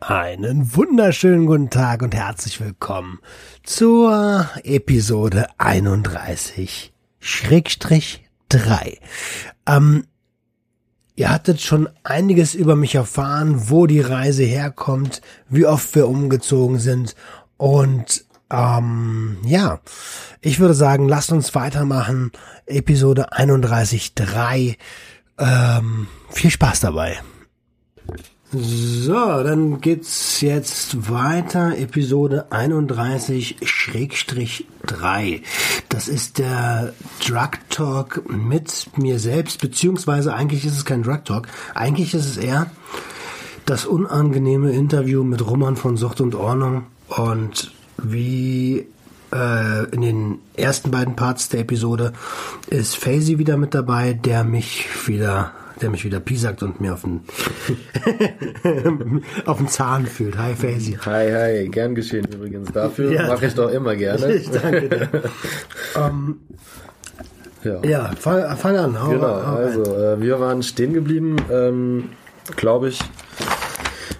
Einen wunderschönen guten Tag und herzlich willkommen zur Episode 31 Schrägstrich 3. Ähm, ihr hattet schon einiges über mich erfahren, wo die Reise herkommt, wie oft wir umgezogen sind und ähm, ja, ich würde sagen, lasst uns weitermachen. Episode 31.3. Ähm, viel Spaß dabei. So, dann geht's jetzt weiter. Episode 31-3. Das ist der Drug Talk mit mir selbst, beziehungsweise eigentlich ist es kein Drug Talk. Eigentlich ist es eher das unangenehme Interview mit Roman von Sucht und Ordnung und wie äh, in den ersten beiden Parts der Episode ist Faisy wieder mit dabei, der mich wieder der mich wieder piesackt und mir auf den, auf den Zahn fühlt. Hi, Faisy. Hi, hi, gern geschehen übrigens. Dafür ja, mache ich doch immer gerne. Ich danke dir. um, ähm, ja, ja fang, fang an. Hau, genau, hau also äh, wir waren stehen geblieben, ähm, glaube ich.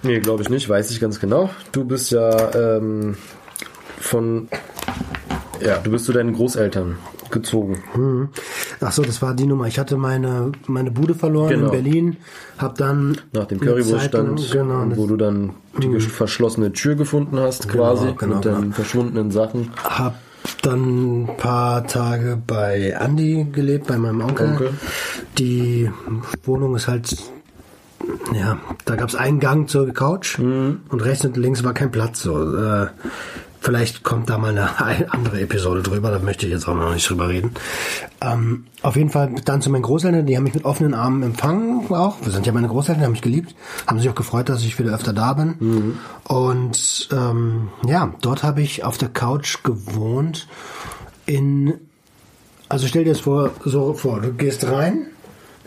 Nee, glaube ich nicht, weiß ich ganz genau. Du bist ja ähm, von, ja, du bist zu deinen Großeltern gezogen. Mhm. Ach so, das war die Nummer. Ich hatte meine meine Bude verloren genau. in Berlin, hab dann nach dem Currywurststand, genau, wo du dann die mhm. verschlossene Tür gefunden hast, genau, quasi genau, mit den genau. verschwundenen Sachen. Hab dann ein paar Tage bei Andy gelebt, bei meinem Onkel. Onkel. Die Wohnung ist halt ja, da gab es einen Gang zur Couch mhm. und rechts und links war kein Platz. So. Äh, Vielleicht kommt da mal eine andere Episode drüber, da möchte ich jetzt auch noch nicht drüber reden. Ähm, auf jeden Fall dann zu meinen Großeltern, die haben mich mit offenen Armen empfangen auch. Wir sind ja meine Großeltern, die haben mich geliebt, haben sich auch gefreut, dass ich wieder öfter da bin. Mhm. Und ähm, ja, dort habe ich auf der Couch gewohnt in also stell dir das vor, so vor, du gehst rein,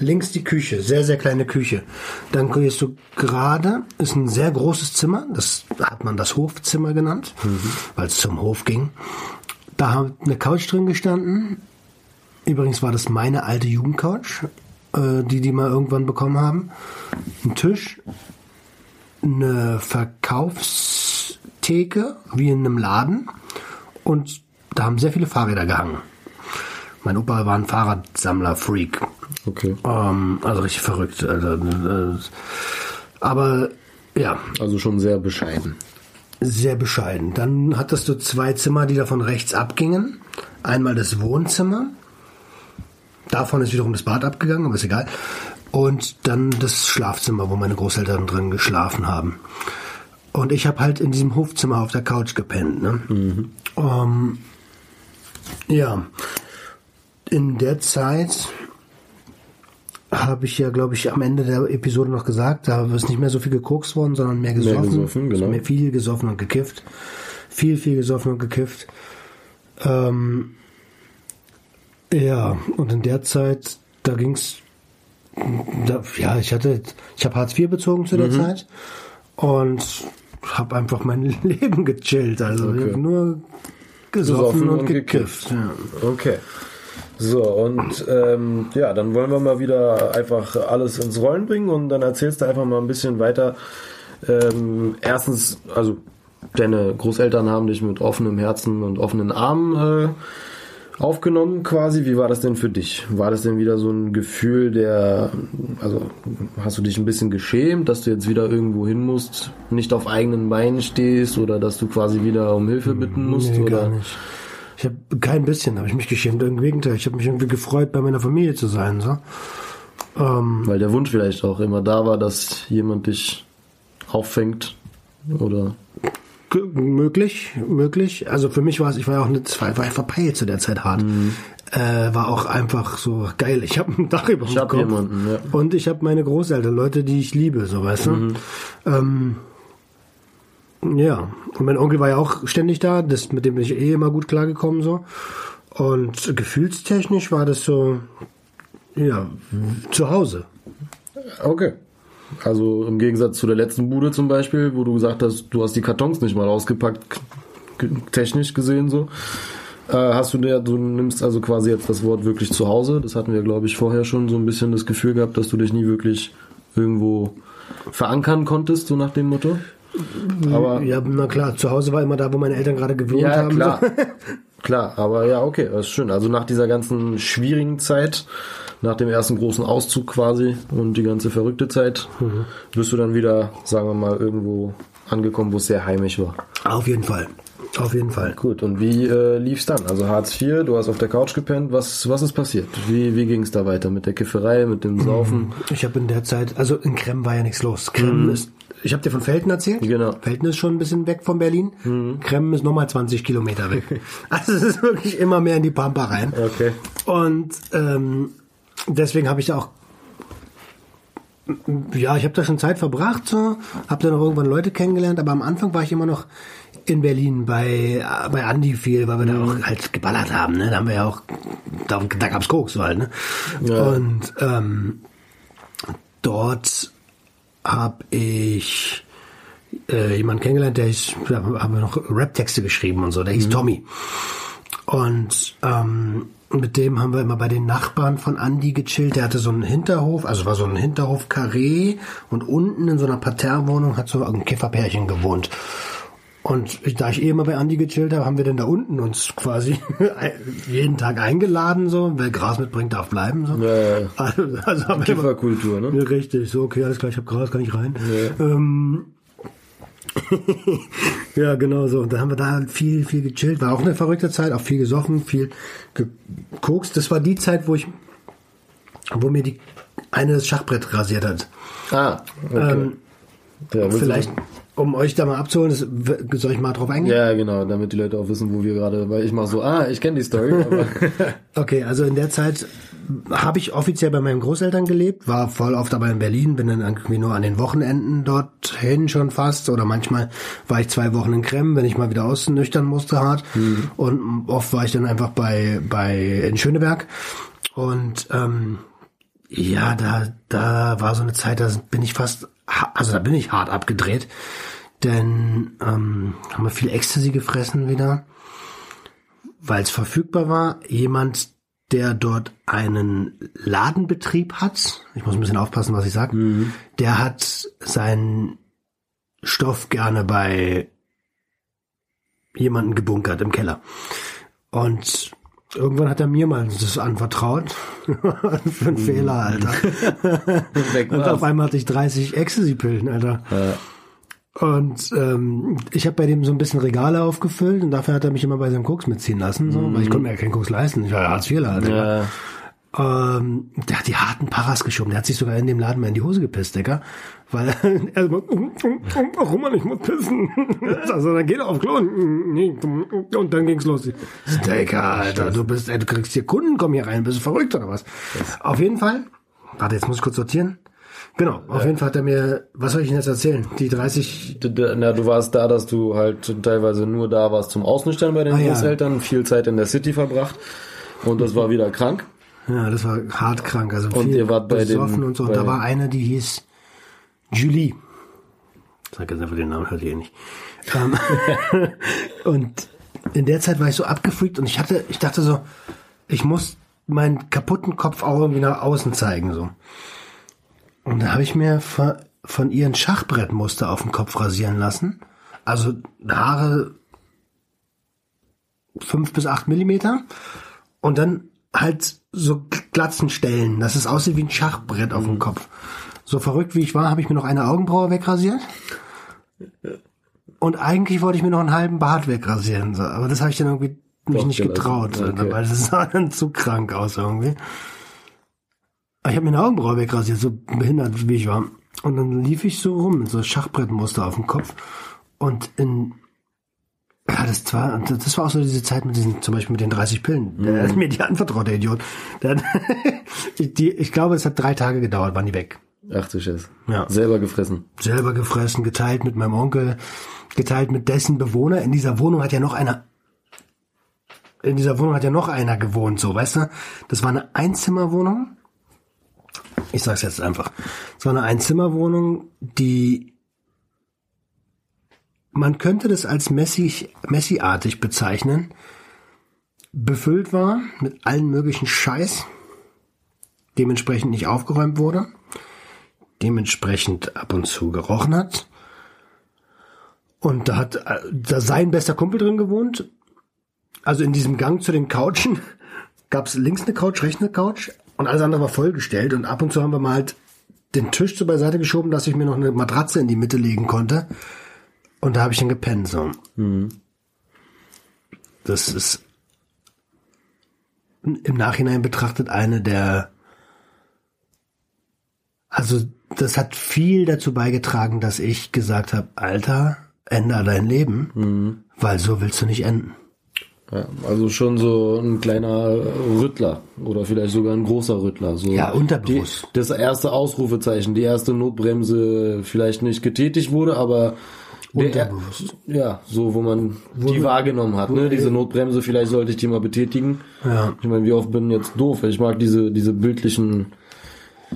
links die Küche, sehr, sehr kleine Küche. Dann gehst du gerade, ist ein sehr großes Zimmer, das hat man das Hofzimmer genannt, mhm. weil es zum Hof ging. Da hat eine Couch drin gestanden. Übrigens war das meine alte Jugendcouch, äh, die die mal irgendwann bekommen haben. Ein Tisch, eine Verkaufstheke, wie in einem Laden. Und da haben sehr viele Fahrräder gehangen. Mein Opa war ein Fahrradsammler-Freak. Okay. Ähm, also richtig verrückt. Also, äh, aber ja. Also schon sehr bescheiden. Sehr bescheiden. Dann hattest du zwei Zimmer, die davon rechts abgingen. Einmal das Wohnzimmer. Davon ist wiederum das Bad abgegangen, aber ist egal. Und dann das Schlafzimmer, wo meine Großeltern drin geschlafen haben. Und ich habe halt in diesem Hofzimmer auf der Couch gepennt. Ne? Mhm. Ähm, ja, in der Zeit habe ich ja, glaube ich, am Ende der Episode noch gesagt, da ist nicht mehr so viel gekokst worden, sondern mehr gesoffen. Mehr gesoffen, genau. Mehr viel gesoffen und gekifft. Viel, viel gesoffen und gekifft. Ähm, ja, und in der Zeit, da ging's, da, ja, ich hatte, ich habe Hartz IV bezogen zu der mhm. Zeit und habe einfach mein Leben gechillt. Also okay. nur gesoffen, gesoffen und, und, gekifft. gekifft. Ja. Okay. So, und ähm, ja, dann wollen wir mal wieder einfach alles ins Rollen bringen und dann erzählst du einfach mal ein bisschen weiter. Ähm, erstens, also deine Großeltern haben dich mit offenem Herzen und offenen Armen äh, aufgenommen quasi. Wie war das denn für dich? War das denn wieder so ein Gefühl der, also hast du dich ein bisschen geschämt, dass du jetzt wieder irgendwo hin musst, nicht auf eigenen Beinen stehst oder dass du quasi wieder um Hilfe bitten musst? Nee, oder? gar nicht. Ich habe kein bisschen, habe ich mich geschämt. Im Gegenteil, ich habe mich irgendwie gefreut, bei meiner Familie zu sein. So. Ähm, Weil der Wunsch vielleicht auch immer da war, dass jemand dich auffängt oder möglich, möglich. Also für mich war es, ich war ja auch nicht, war, war einfach Peil zu der Zeit hart. Mhm. Äh, war auch einfach so geil. Ich habe ein Dach über dem Kopf. Jemanden, ja. Und ich habe meine Großeltern, Leute, die ich liebe, so weißt du. Mhm. Ähm, Ja, und mein Onkel war ja auch ständig da, das, mit dem bin ich eh immer gut klargekommen so. Und gefühlstechnisch war das so, ja, zu Hause. Okay. Also im Gegensatz zu der letzten Bude zum Beispiel, wo du gesagt hast, du hast die Kartons nicht mal ausgepackt, technisch gesehen so. Äh, hast du der, du nimmst also quasi jetzt das Wort wirklich zu Hause. Das hatten wir, glaube ich, vorher schon so ein bisschen das Gefühl gehabt, dass du dich nie wirklich irgendwo verankern konntest, so nach dem Motto. Aber Ja, na klar, zu Hause war immer da, wo meine Eltern gerade gewohnt ja, haben. klar. So. klar, aber ja, okay, das ist schön. Also nach dieser ganzen schwierigen Zeit, nach dem ersten großen Auszug quasi und die ganze verrückte Zeit, bist du dann wieder, sagen wir mal, irgendwo angekommen, wo es sehr heimisch war. Auf jeden Fall. Auf jeden Fall. Gut, und wie äh, lief's dann? Also Hartz IV, du hast auf der Couch gepennt, was, was ist passiert? Wie, wie ging's da weiter? Mit der Kifferei, mit dem Saufen? Ich habe in der Zeit, also in Krem war ja nichts los. Krem ist, ich habe dir von Felten erzählt. Genau. Felten ist schon ein bisschen weg von Berlin. Krem ist nochmal 20 Kilometer weg. also es ist wirklich immer mehr in die Pampa rein. Okay. Und ähm, deswegen habe ich da auch ja, ich habe da schon Zeit verbracht, so, habe dann auch irgendwann Leute kennengelernt, aber am Anfang war ich immer noch in Berlin bei bei Andi viel, weil wir da auch halt geballert haben, ne? Da haben wir ja auch da, da gab's Koks so halt, ne? Ja. Und ähm, dort habe ich äh, jemanden kennengelernt, der hieß, da haben wir noch Rap-Texte geschrieben und so, der hieß Tommy. Und ähm, mit dem haben wir immer bei den Nachbarn von Andy gechillt. Der hatte so einen Hinterhof, also war so ein Hinterhof Carré und unten in so einer Parterrewohnung hat so ein Kifferpärchen gewohnt. Und da ich eh immer bei Andy gechillt habe, haben wir dann da unten uns quasi jeden Tag eingeladen, so. Wer Gras mitbringt, darf bleiben, so. Ja, ja. Also, also haben Kifferkultur, ne? ja, richtig, so, okay, alles klar, ich habe Gras, kann ich rein. Ähm, ja, genau so. Und da haben wir da viel, viel gechillt. War auch eine verrückte Zeit, auch viel gesoffen, viel gekokst. Das war die Zeit, wo ich, wo mir die eine das Schachbrett rasiert hat. Ah, okay. Ähm, ja, vielleicht, um euch da mal abzuholen, das, soll ich mal drauf eingehen? Ja, genau, damit die Leute auch wissen, wo wir gerade, weil ich mach so, ah, ich kenne die Story, aber Okay, also in der Zeit habe ich offiziell bei meinen Großeltern gelebt, war voll oft aber in Berlin, bin dann irgendwie nur an den Wochenenden dorthin schon fast oder manchmal war ich zwei Wochen in Krem, wenn ich mal wieder ausnüchtern musste hart. Und oft war ich dann einfach bei bei in Schöneberg. Und ähm, ja, da da war so eine Zeit, da bin ich fast also da bin ich hart abgedreht, denn ähm, haben wir viel Ecstasy gefressen wieder weil es verfügbar war, jemand, der dort einen Ladenbetrieb hat, ich muss ein bisschen aufpassen, was ich sage, der hat seinen Stoff gerne bei jemanden gebunkert im Keller. Und irgendwann hat er mir mal das anvertraut. Für einen Fehler, Alter. Und auf einmal hatte ich 30 Ecstasy-Pillen, Alter. Und ähm, ich habe bei dem so ein bisschen Regale aufgefüllt und dafür hat er mich immer bei seinem Koks mitziehen lassen, so, weil ich konnte mir ja keinen Koks leisten. Ich war ja Hartz IV, Alter. Ja, Ähm, der hat die harten Paras geschoben. Der hat sich sogar in dem Laden mal in die Hose gepisst, Digga. Weil er warum man ich muss pissen? Also dann geht er auf Klo und, dann ging's los. Digga, Alter, du bist, ey, du kriegst hier Kunden, kommen hier rein, bist du verrückt oder was? Auf jeden Fall. Warte, jetzt muss ich kurz sortieren. Genau, auf jeden Fall hat er mir, was soll ich Ihnen jetzt erzählen? Die 30, D- d- Na, du warst da, dass du halt teilweise nur da warst zum Ausnüchtern bei den Ah, ja. Großeltern, viel Zeit in der City verbracht und das war wieder krank. ja, das war hart krank, also Und ihr wart bei den- und so. Und da war eine, die hieß Julie. Ich sag jetzt einfach den Namen, hört ihr eh nicht. Ähm, und in der Zeit war ich so abgefreakt und ich hatte, ich dachte so, ich muss meinen kaputten Kopf auch irgendwie nach außen zeigen, so. Und da habe ich mir von, von ihr ein Schachbrettmuster auf den Kopf rasieren lassen. Also Haare fünf bis acht Millimeter. Und dann halt so Glatzenstellen, dass es aussieht wie ein Schachbrett auf dem Kopf. So verrückt wie ich war, habe ich mir noch eine Augenbraue wegrasiert. Und eigentlich wollte ich mir noch einen halben Bart wegrasieren. So. Aber das habe ich dann irgendwie mich Doch nicht getraut, Okay. weil das sah dann zu krank aus irgendwie. Aber Ich habe mir eine Augenbraue wegrasiert, so behindert wie ich war. Und dann lief ich so rum mit so Schachbrettmuster auf dem Kopf. Und in ja, das war, das war auch so diese Zeit mit diesen, zum Beispiel mit den 30 Pillen. Der hat mir die anvertraut, der Idiot. Der die, ich glaube, es hat drei Tage gedauert, waren die weg. Ach du Scheiße. Ja. Selber gefressen. Selber gefressen, geteilt mit meinem Onkel, geteilt mit dessen Bewohner. In dieser Wohnung hat ja noch einer, in dieser Wohnung hat ja noch einer gewohnt, so, weißt du? Das war eine Einzimmerwohnung. Ich sag's jetzt einfach. Es war eine Einzimmerwohnung, die man könnte das als Messi, Messi-artig bezeichnen. Befüllt war mit allen möglichen Scheiß, dementsprechend nicht aufgeräumt wurde, dementsprechend ab und zu gerochen hat. Und da hat äh, da sein bester Kumpel drin gewohnt. Also in diesem Gang zu den Couchen gab's links eine Couch, rechts eine Couch und alles andere war vollgestellt. Und ab und zu haben wir mal halt den Tisch so beiseite geschoben, dass ich mir noch eine Matratze in die Mitte legen konnte. Und da habe ich dann gepennt. So. Das ist im Nachhinein betrachtet eine der also das hat viel dazu beigetragen, dass ich gesagt habe, Alter, änder dein Leben, weil so willst du nicht enden. Ja, also schon so ein kleiner Rüttler oder vielleicht sogar ein großer Rüttler. So Ja, unterbewusst. Die, das erste Ausrufezeichen, die erste Notbremse vielleicht nicht getätigt wurde, aber der, Unterbewusst. ja, so wo man die wahrgenommen hat, ne? Diese Notbremse, vielleicht sollte ich die mal betätigen. Ja. Ich meine, wie oft bin ich jetzt doof? Ich mag diese diese bildlichen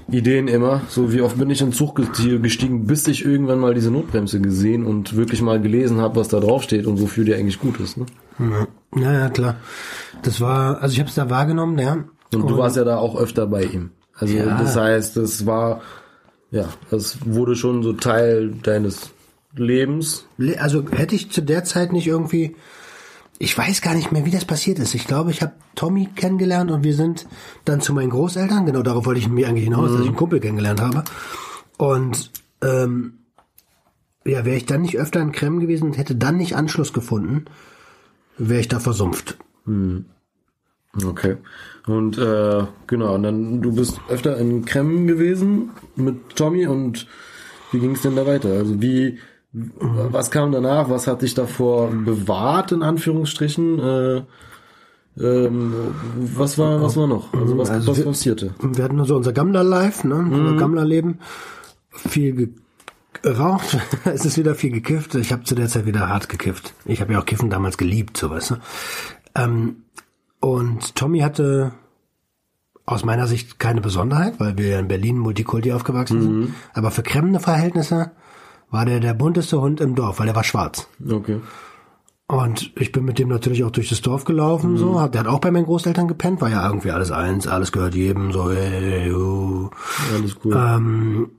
Ideen immer. So wie oft bin ich in den Zug gesti- gestiegen, bis ich irgendwann mal diese Notbremse gesehen und wirklich mal gelesen habe, was da drauf steht und wofür die eigentlich gut ist. Ne? Ja, ja, klar. Das war, also ich habe es da wahrgenommen, ja. Und du warst ja da auch öfter bei ihm. Also Ja. das heißt, das war, ja, das wurde schon so Teil deines Lebens. Le- Also hätte ich zu der Zeit nicht irgendwie, ich weiß gar nicht mehr, wie das passiert ist. Ich glaube, ich habe Tommy kennengelernt und wir sind dann zu meinen Großeltern. Genau darauf wollte ich mir eigentlich hinaus, dass ich einen Kumpel kennengelernt habe. Und ähm, ja, wäre ich dann nicht öfter in Krem gewesen und hätte dann nicht Anschluss gefunden, wäre ich da versumpft. Okay. Und äh, genau, und dann du bist öfter in Kremmen gewesen mit Tommy und wie ging es denn da weiter? Also wie was kam danach? Was hat dich davor bewahrt in Anführungsstrichen? Äh, ähm, was war was war noch? Also was, Also was wir- passierte? Wir hatten so unser Gammler-Life, ne? Unser Gammler-Leben. Viel geraucht, es ist wieder viel gekifft. Ich habe zu der Zeit wieder hart gekifft. Ich habe ja auch Kiffen damals geliebt, so weißt du. Ähm, und Tommy hatte aus meiner Sicht keine Besonderheit, weil wir ja in Berlin Multikulti aufgewachsen sind. Aber für kremmende Verhältnisse war der der bunteste Hund im Dorf, weil er war schwarz. Okay. Und ich bin mit dem natürlich auch durch das Dorf gelaufen, so. Hab- Der hat auch bei meinen Großeltern gepennt, war ja irgendwie alles eins, alles gehört jedem, so, hey. Alles cool. Ähm,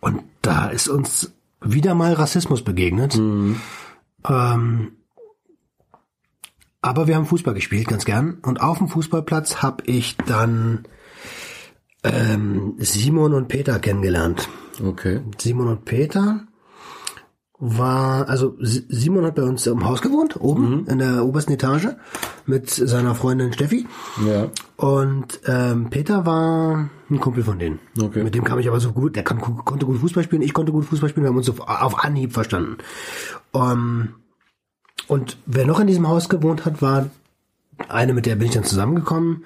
und da ist uns wieder mal Rassismus begegnet. Ähm, aber wir haben Fußball gespielt, ganz gern. Und auf dem Fußballplatz habe ich dann ähm, Simon und Peter kennengelernt. Okay. Simon und Peter war, also Si- Simon hat bei uns im Haus gewohnt, oben in der obersten Etage mit seiner Freundin Steffi. Ja. Und ähm, Peter war ein Kumpel von denen. Okay. Mit dem kam ich aber so gut, der kann, konnte gut Fußball spielen, ich konnte gut Fußball spielen, wir haben uns so auf Anhieb verstanden. Ähm, und wer noch in diesem Haus gewohnt hat, war eine, mit der bin ich dann zusammengekommen,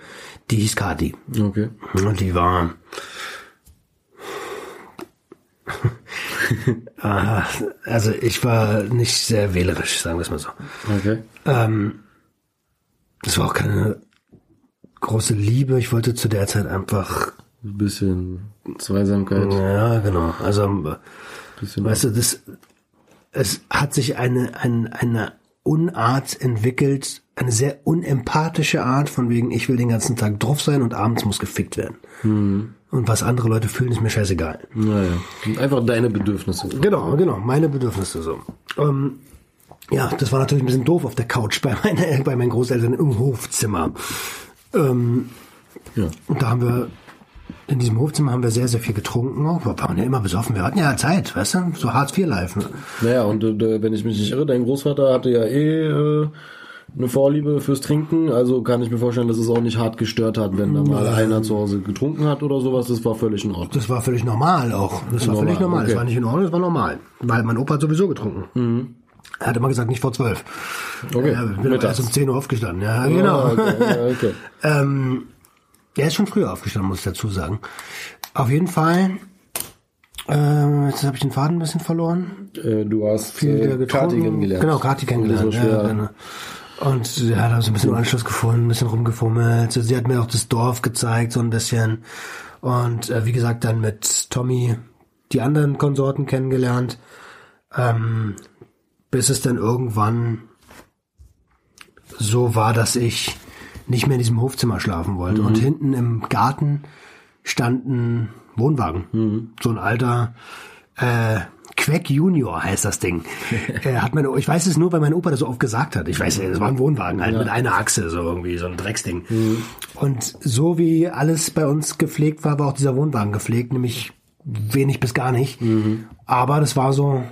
die hieß Kati. Okay. Und die war. Ah, also ich war nicht sehr wählerisch, sagen wir es mal so. Okay. Ähm, das war auch keine große Liebe. Ich wollte zu der Zeit einfach. Ein bisschen Zweisamkeit. Ja, genau. Also, Bisschen weißt du, das. Es hat sich eine, eine, eine Unart entwickelt, eine sehr unempathische Art, von wegen, ich will den ganzen Tag drauf sein und abends muss gefickt werden. Und was andere Leute fühlen, ist mir scheißegal. Naja. Einfach deine Bedürfnisse. Genau, genau, meine Bedürfnisse so. Ähm, ja, das war natürlich ein bisschen doof auf der Couch bei, meine, bei meinen Großeltern im Hofzimmer. Ähm, Ja. und da haben wir, in diesem Hofzimmer haben wir sehr, sehr viel getrunken. auch. Wir waren ja immer besoffen. Wir hatten ja Zeit, weißt du? So Hartz IV live. Ne? Naja, und äh, wenn ich mich nicht irre, dein Großvater hatte ja eh äh, eine Vorliebe fürs Trinken, also kann ich mir vorstellen, dass es auch nicht hart gestört hat, wenn da mal einer zu Hause getrunken hat oder sowas, das war völlig in Ordnung. Das war völlig normal auch. Das war Normal, völlig normal. okay. Das war nicht in Ordnung, das war normal. Weil mein Opa hat sowieso getrunken. Er hat immer gesagt, nicht vor zwölf. Okay, Ja, ich bin erst um 10 Uhr aufgestanden. Ja, genau. Ah, okay, ja, okay. Ähm, er ist schon früher aufgestanden, muss ich dazu sagen. Auf jeden Fall Äh, jetzt habe ich den Faden ein bisschen verloren. Äh, du hast Viel äh, getrunken. Kati kennengelernt. Genau, Kati kennengelernt. Ja, schwer. genau. Und ja, da so ein bisschen Anschluss gefunden, ein bisschen rumgefummelt. Sie hat mir auch das Dorf gezeigt, so ein bisschen. Und äh, wie gesagt, dann mit Tommy die anderen Konsorten kennengelernt. Ähm, bis es dann irgendwann so war, dass ich nicht mehr in diesem Hofzimmer schlafen wollte. Und hinten im Garten stand ein Wohnwagen. So ein alter äh, Quack Junior heißt das Ding. äh, hat meine, ich weiß es nur, weil mein Opa das so oft gesagt hat. Ich weiß, es war ein Wohnwagen halt mit einer Achse, so irgendwie, so ein Drecksding. Und so wie alles bei uns gepflegt war, war auch dieser Wohnwagen gepflegt, nämlich wenig bis gar nicht. Aber das war so,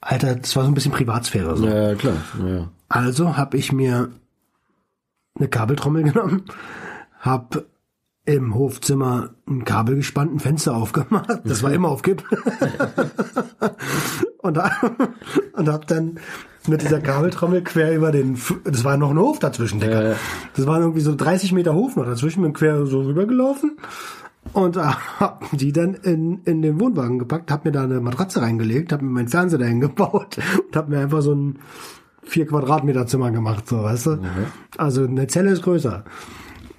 Alter, das war so ein bisschen Privatsphäre. So. Ja, klar. Ja, ja. Also habe ich mir eine Kabeltrommel genommen, hab im Hofzimmer ein Kabel gespannt, ein Fenster aufgemacht. Das war immer auf Kipp. und, und hab dann mit dieser Kabeltrommel quer über den, F- das war noch ein Hof dazwischen, ja. Das waren irgendwie so 30 Meter Hof noch dazwischen, bin quer so rübergelaufen und hab die dann in, in den Wohnwagen gepackt, hab mir da eine Matratze reingelegt, hab mir meinen Fernseher dahin gebaut und hab mir einfach so ein vier Quadratmeter Zimmer gemacht, so, weißt du? Also eine Zelle ist größer.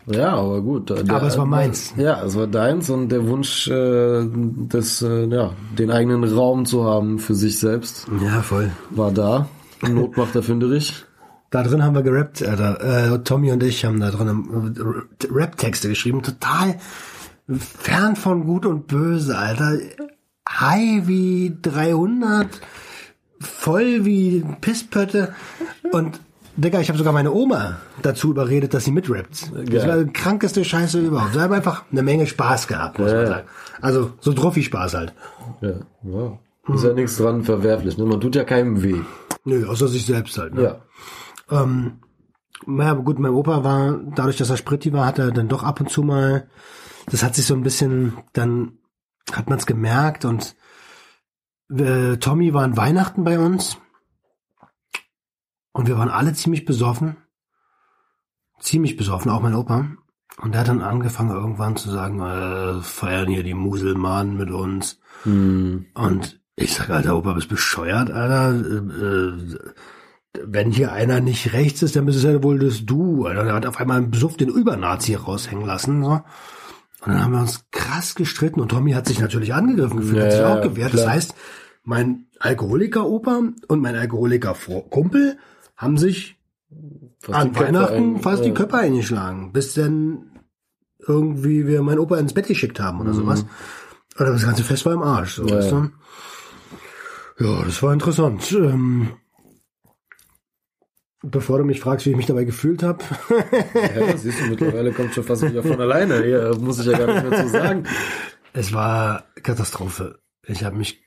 Ja, aber gut. Der, Aber es war meins. Ja, es war deins und der Wunsch, äh, des, äh, ja, den eigenen Raum zu haben für sich selbst, Ja, voll. war da. Not macht erfinderisch. Da drin haben wir gerappt, Alter. Äh, Tommy und ich haben da drin äh, Rap-Texte geschrieben. Total fern von Gut und Böse, Alter. High wie 300, voll wie Pisspötte. Und, Digga, ich habe sogar meine Oma dazu überredet, dass sie mitrappt. Das war die krankeste Scheiße überhaupt. Wir haben einfach eine Menge Spaß gehabt, muss man Ja. sagen. Also, so Trophy-Spaß halt. Ja, ja. Ist ja nichts dran verwerflich. Ne? Man tut ja keinem weh. Nö, außer sich selbst halt. Ne? Ja. Ähm, naja, aber gut, mein Opa war, dadurch, dass er Spritti war, hat er dann doch ab und zu mal, das hat sich so ein bisschen, dann hat man es gemerkt und äh, Tommy war an Weihnachten bei uns und wir waren alle ziemlich besoffen. Ziemlich besoffen, auch mein Opa. Und der hat dann angefangen irgendwann zu sagen, äh, feiern hier die Muselmanen mit uns. Hm. Und ich sag, Alter, Opa, bist bescheuert, Alter. Äh, äh, wenn hier einer nicht rechts ist, dann bist es ja wohl das Du. Alter. Der hat auf einmal einen Besuch den Übernazi raushängen lassen. So. Und dann haben wir uns krass gestritten und Tommy hat sich natürlich angegriffen gefühlt, hat sich Ja, auch gewehrt. Das klar. heißt, mein Alkoholiker-Opa und mein Alkoholiker-Kumpel haben sich Fast an die Weihnachten ein- fast die ja. Köpfe eingeschlagen, bis dann irgendwie wir meinen Opa ins Bett geschickt haben oder sowas. Oder das ganze Fest war im Arsch, so, Mhm. Ja, weißt du? Ja, das war interessant. Ähm, bevor du mich fragst, wie ich mich dabei gefühlt habe. Ja, siehst du, mittlerweile kommt schon fast wieder von alleine. Hier muss ich ja gar nicht mehr zu sagen. es war Katastrophe. Ich habe mich,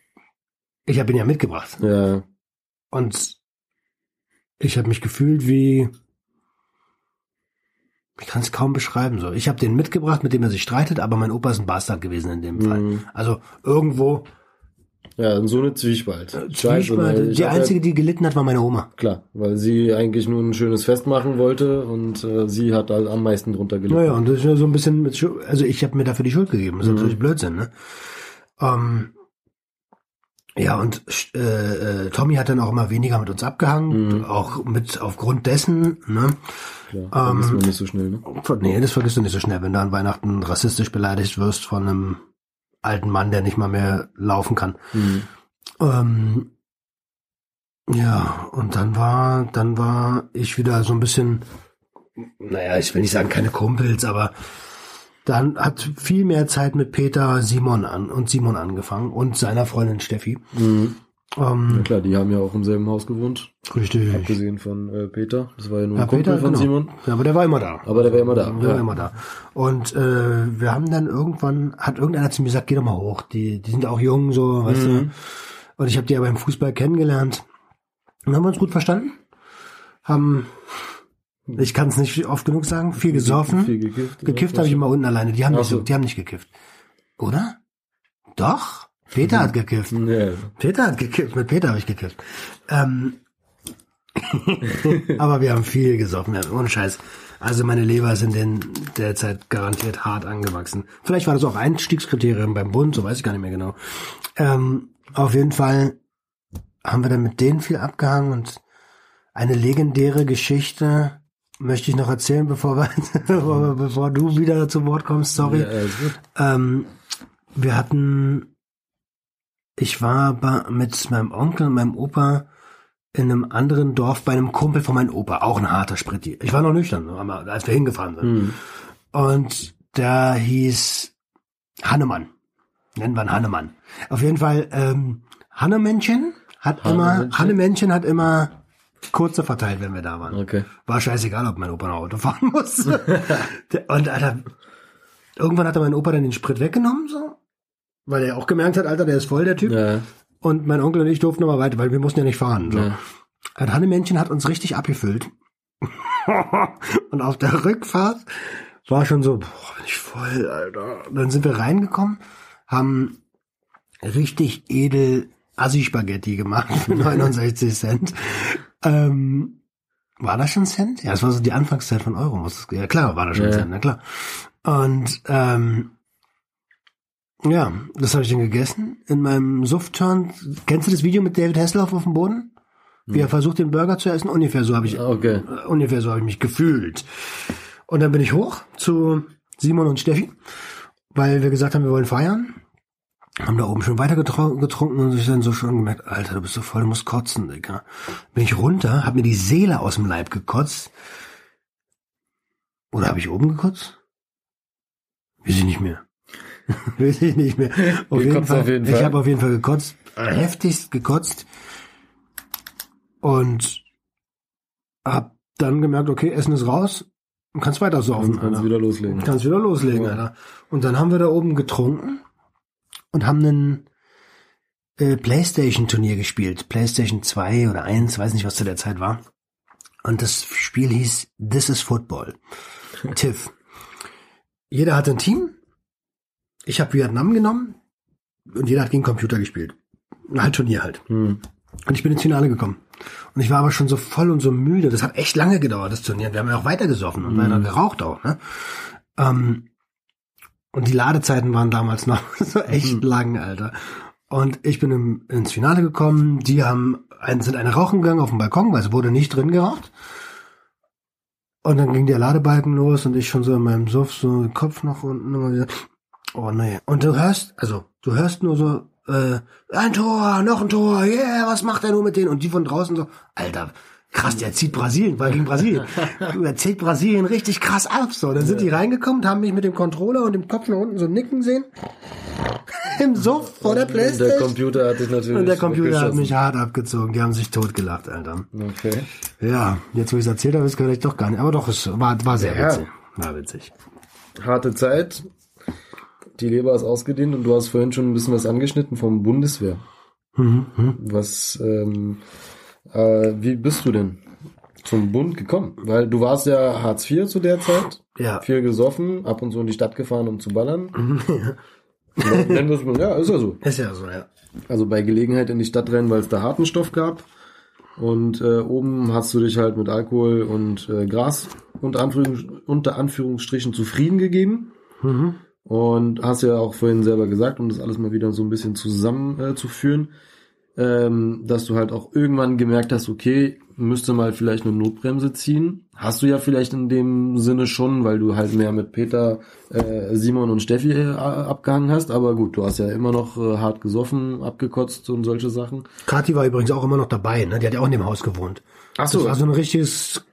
ich habe ihn ja mitgebracht Ja, und ich habe mich gefühlt wie, ich kann es kaum beschreiben so. Ich habe den mitgebracht, mit dem er sich streitet, aber mein Opa ist ein Bastard gewesen in dem Fall. Mhm. Also irgendwo ja, so eine Zwiespalt. Zwiespalt. ne? Ich Die hab einzige, die gelitten hat, war meine Oma. Klar, weil sie eigentlich nur ein schönes Fest machen wollte und äh, sie hat halt am meisten drunter gelitten. Naja, und das ist ja so ein bisschen mit Schuld, also ich habe mir dafür die Schuld gegeben. Das ist natürlich Blödsinn, ne? Ähm, ja, und äh, äh, Tommy hat dann auch immer weniger mit uns abgehangen, auch mit aufgrund dessen, ne? Ja, vergisst man nicht so schnell, ne? Nee, das vergisst du nicht so schnell, wenn du an Weihnachten rassistisch beleidigt wirst von einem alten Mann, der nicht mal mehr laufen kann. Mhm. Ähm, ja, und dann war, dann war ich wieder so ein bisschen, naja, ich will nicht sagen keine Kumpels, aber dann hat viel mehr Zeit mit Peter Simon an und Simon angefangen und seiner Freundin Steffi. Mhm. Ja Ähm, klar, die haben ja auch im selben Haus gewohnt, richtig. abgesehen von äh, Peter. Das war ja nur Ja, ein Kumpel Peter, von genau. Simon. Ja, aber der war immer da. Aber der war immer da. Der war Ja. immer da. Und äh, wir haben dann irgendwann, hat irgendeiner zu mir gesagt, geh doch mal hoch. Die, die sind auch jung, so, weißt Mhm. du. Und ich habe die ja beim Fußball kennengelernt. Und haben wir uns gut verstanden. Haben, ich kann es nicht oft genug sagen, viel gesoffen. Viel gekifft. Gekifft habe ich immer unten alleine. Die haben, Ach nicht, so. die haben nicht gekifft. Oder? Doch? Peter hat gekifft. Ja. Peter hat gekifft, mit Peter habe ich gekifft. Ähm, aber wir haben viel gesoffen, ja, ohne Scheiß. Also meine Leber sind in der Zeit garantiert hart angewachsen. Vielleicht war das auch Einstiegskriterium beim Bund, so weiß ich gar nicht mehr genau. Ähm, auf jeden Fall haben wir dann mit denen viel abgehangen und eine legendäre Geschichte möchte ich noch erzählen, bevor, wir, bevor, du wieder zu Wort kommst, sorry. Ja, ähm, wir hatten, ich war mit meinem Onkel und meinem Opa in einem anderen Dorf bei einem Kumpel von meinem Opa, auch ein harter Sprit. Ich war noch nüchtern, als wir hingefahren sind. Mhm. Und der hieß Hannemann. Nennen wir ihn Hannemann. Auf jeden Fall, ähm, Hannemännchen hat immer, Hannemännchen hat immer kurze verteilt, wenn wir da waren. Okay. War scheißegal, ob mein Opa ein Auto fahren muss. und Alter, irgendwann hat er mein Opa dann den Sprit weggenommen, so. Weil er auch gemerkt hat, Alter, der ist voll, der Typ. Ja. Und mein Onkel und ich durften aber weiter, weil wir mussten ja nicht fahren. So. Ja. Ein Hannemännchen hat uns richtig abgefüllt. und auf der Rückfahrt war schon so, boah, bin ich voll, Alter. dann sind wir reingekommen, haben richtig edel Assi-Spaghetti gemacht für 69 Cent. Ähm, war das schon Cent? Ja, das war so die Anfangszeit von Euro. Ja klar, war das schon ja. Cent, na klar. Und ähm, ja, das habe ich dann gegessen in meinem Suftturn. Kennst du das Video mit David Hasselhoff auf dem Boden? Wie er versucht, den Burger zu essen? Ungefähr so habe ich, okay. äh, ungefähr so habe ich mich gefühlt. Und dann bin ich hoch zu Simon und Steffi, weil wir gesagt haben, wir wollen feiern. Haben da oben schon weiter getrunken und sich dann so schon gemerkt, Alter, du bist so voll, du musst kotzen, Digga. Bin ich runter, hab mir die Seele aus dem Leib gekotzt. Oder habe ich oben gekotzt? Weiß ich nicht mehr. Weiß ich nicht mehr. Auf jeden, Fall, auf jeden Fall. Ich habe auf jeden Fall gekotzt, heftigst gekotzt. Und hab dann gemerkt, okay, Essen ist raus. Du kannst weiter saufen. Kannst, kannst wieder loslegen. Kannst wieder loslegen, ja. Alter. Und dann haben wir da oben getrunken und haben einen äh, Playstation-Turnier gespielt. Playstation 2 oder 1, weiß nicht, was zu der Zeit war. Und das Spiel hieß This is Football. TIFF. Jeder hatte ein Team. Ich habe Vietnam genommen und jeder hat gegen Computer gespielt. Halt Turnier halt. Hm. Und ich bin ins Finale gekommen. Und ich war aber schon so voll und so müde. Das hat echt lange gedauert, das Turnier. Wir haben ja auch weiter gesoffen und mhm. weiter geraucht auch. Ne? Ähm, und die Ladezeiten waren damals noch so echt mhm. lang, Alter. Und ich bin im, ins Finale gekommen. Die haben sind eine rauchen gegangen auf dem Balkon, weil es wurde nicht drin geraucht. Und dann ging der Ladebalken los und ich schon so in meinem Suff so den Kopf nach unten immer wieder. Oh nee. Und du hörst, also du hörst nur so äh, ein Tor, noch ein Tor, yeah, was macht er nur mit denen? Und die von draußen so, Alter, krass, der zieht Brasilien, weil gegen Brasilien. er zieht Brasilien richtig krass ab. So, dann sind ja. die reingekommen, haben mich mit dem Controller und dem Kopf nach unten so nicken sehen. Im Suff vor der Playstation. Und der Computer hat dich natürlich. Und der Computer hat mich hart abgezogen. Die haben sich totgelacht, Alter. Okay. Ja, jetzt wo ich es erzählt habe, ist vielleicht doch gar nicht. Aber doch, es war, war sehr ja. witzig. War witzig. Harte Zeit die Leber ist ausgedehnt und du hast vorhin schon ein bisschen was angeschnitten vom Bundeswehr. Mhm, mhm. Was, ähm, äh, wie bist du denn zum Bund gekommen? Weil du warst ja Hartz IV zu der Zeit. Ja. Viel gesoffen, ab und zu in die Stadt gefahren, um zu ballern. Ja. Nennen wir es ja, ist ja so. Ist ja so, ja. Also bei Gelegenheit in die Stadt rennen, weil es da harten Stoff gab. Und äh, oben hast du dich halt mit Alkohol und äh, Gras unter, Anführungs unter Anführungsstrichen zufrieden gegeben. Mhm. Und hast ja auch vorhin selber gesagt, um das alles mal wieder so ein bisschen zusammenzuführen, äh, ähm, dass du halt auch irgendwann gemerkt hast, okay, müsste mal vielleicht eine Notbremse ziehen. Hast du ja vielleicht in dem Sinne schon, weil du halt mehr mit Peter, äh, Simon und Steffi äh, abgehangen hast. Aber gut, du hast ja immer noch äh, hart gesoffen, abgekotzt und solche Sachen. Kathi war übrigens auch immer noch dabei, ne? Die hat ja auch in dem Haus gewohnt. Ach so. Das war so ein richtiges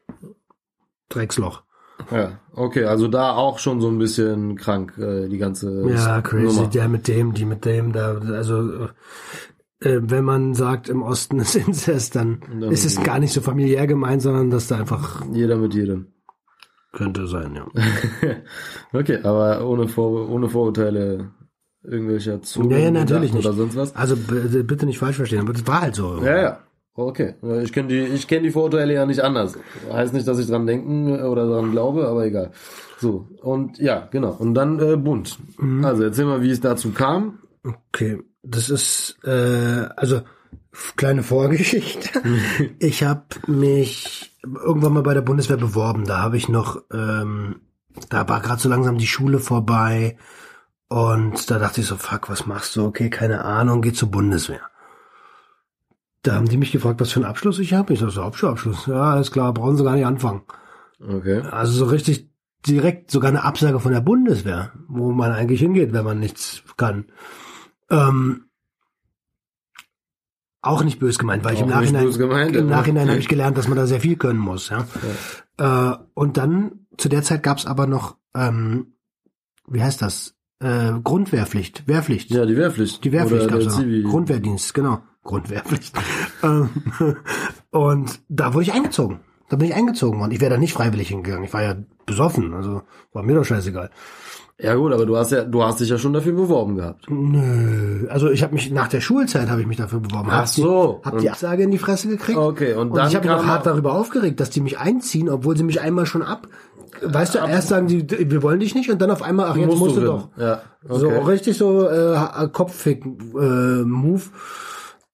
Drecksloch. Ja, okay, also da auch schon so ein bisschen krank, äh, die ganze Ja, crazy, Nummer. der mit dem, die mit dem, da, also äh, wenn man sagt, im Osten ist Inzest, dann, dann ist es gar nicht so familiär gemeint, sondern dass da einfach... Jeder mit jedem. Könnte sein, ja. okay, aber ohne, Vor ohne Vorurteile irgendwelcher Zugang ja, ja, natürlich nicht. oder sonst was. Also bitte nicht falsch verstehen, aber das war halt so. Ja, ja. Okay, ich kenne die, ich kenne die Vorurteile ja nicht anders. Heißt nicht, dass ich dran denken oder dran glaube, aber egal. So und ja, genau. Und dann äh, bunt. Mhm. Also erzähl mal, wie es dazu kam. Okay, das ist äh, also kleine Vorgeschichte. ich habe mich irgendwann mal bei der Bundeswehr beworben. Da habe ich noch, ähm, da war gerade so langsam die Schule vorbei und da dachte ich so, fuck, was machst du? Okay, keine Ahnung, geh zur Bundeswehr. Da haben die mich gefragt, was für einen Abschluss ich habe. Ich so, so Hauptschulabschluss. Ja, alles klar, brauchen sie gar nicht anfangen. Okay. Also so richtig direkt sogar eine Absage von der Bundeswehr, wo man eigentlich hingeht, wenn man nichts kann. Ähm, auch nicht böse gemeint, weil ich im Auch Nachhinein, gemeint, im Nachhinein habe ich gelernt, dass man da sehr viel können muss. Ja. Äh, und dann, zu der Zeit gab es aber noch, ähm, wie heißt das? Äh, Grundwehrpflicht, Wehrpflicht. Ja, die Wehrpflicht. Die Wehrpflicht noch. Zivi. Grundwehrdienst, genau. Grundwehrpflicht. Ähm, und da wurde ich eingezogen. Da bin ich eingezogen worden. Ich wäre da nicht freiwillig hingegangen. Ich war ja besoffen, also war mir doch scheißegal. Ja gut, aber du hast ja, du hast dich ja schon dafür beworben gehabt. Nö, also ich habe mich nach der Schulzeit habe ich mich dafür beworben. Ach Hab so. Die, hab die Absage in die Fresse gekriegt. Okay, und Und dann ich habe mich auch hart darüber aufgeregt, dass die mich einziehen, obwohl sie mich einmal schon ab. Weißt du, erst sagen sie, wir wollen dich nicht, und dann auf einmal, ach, jetzt Musst musst du du doch. Ja, So okay. richtig so äh, Kopffick-Move.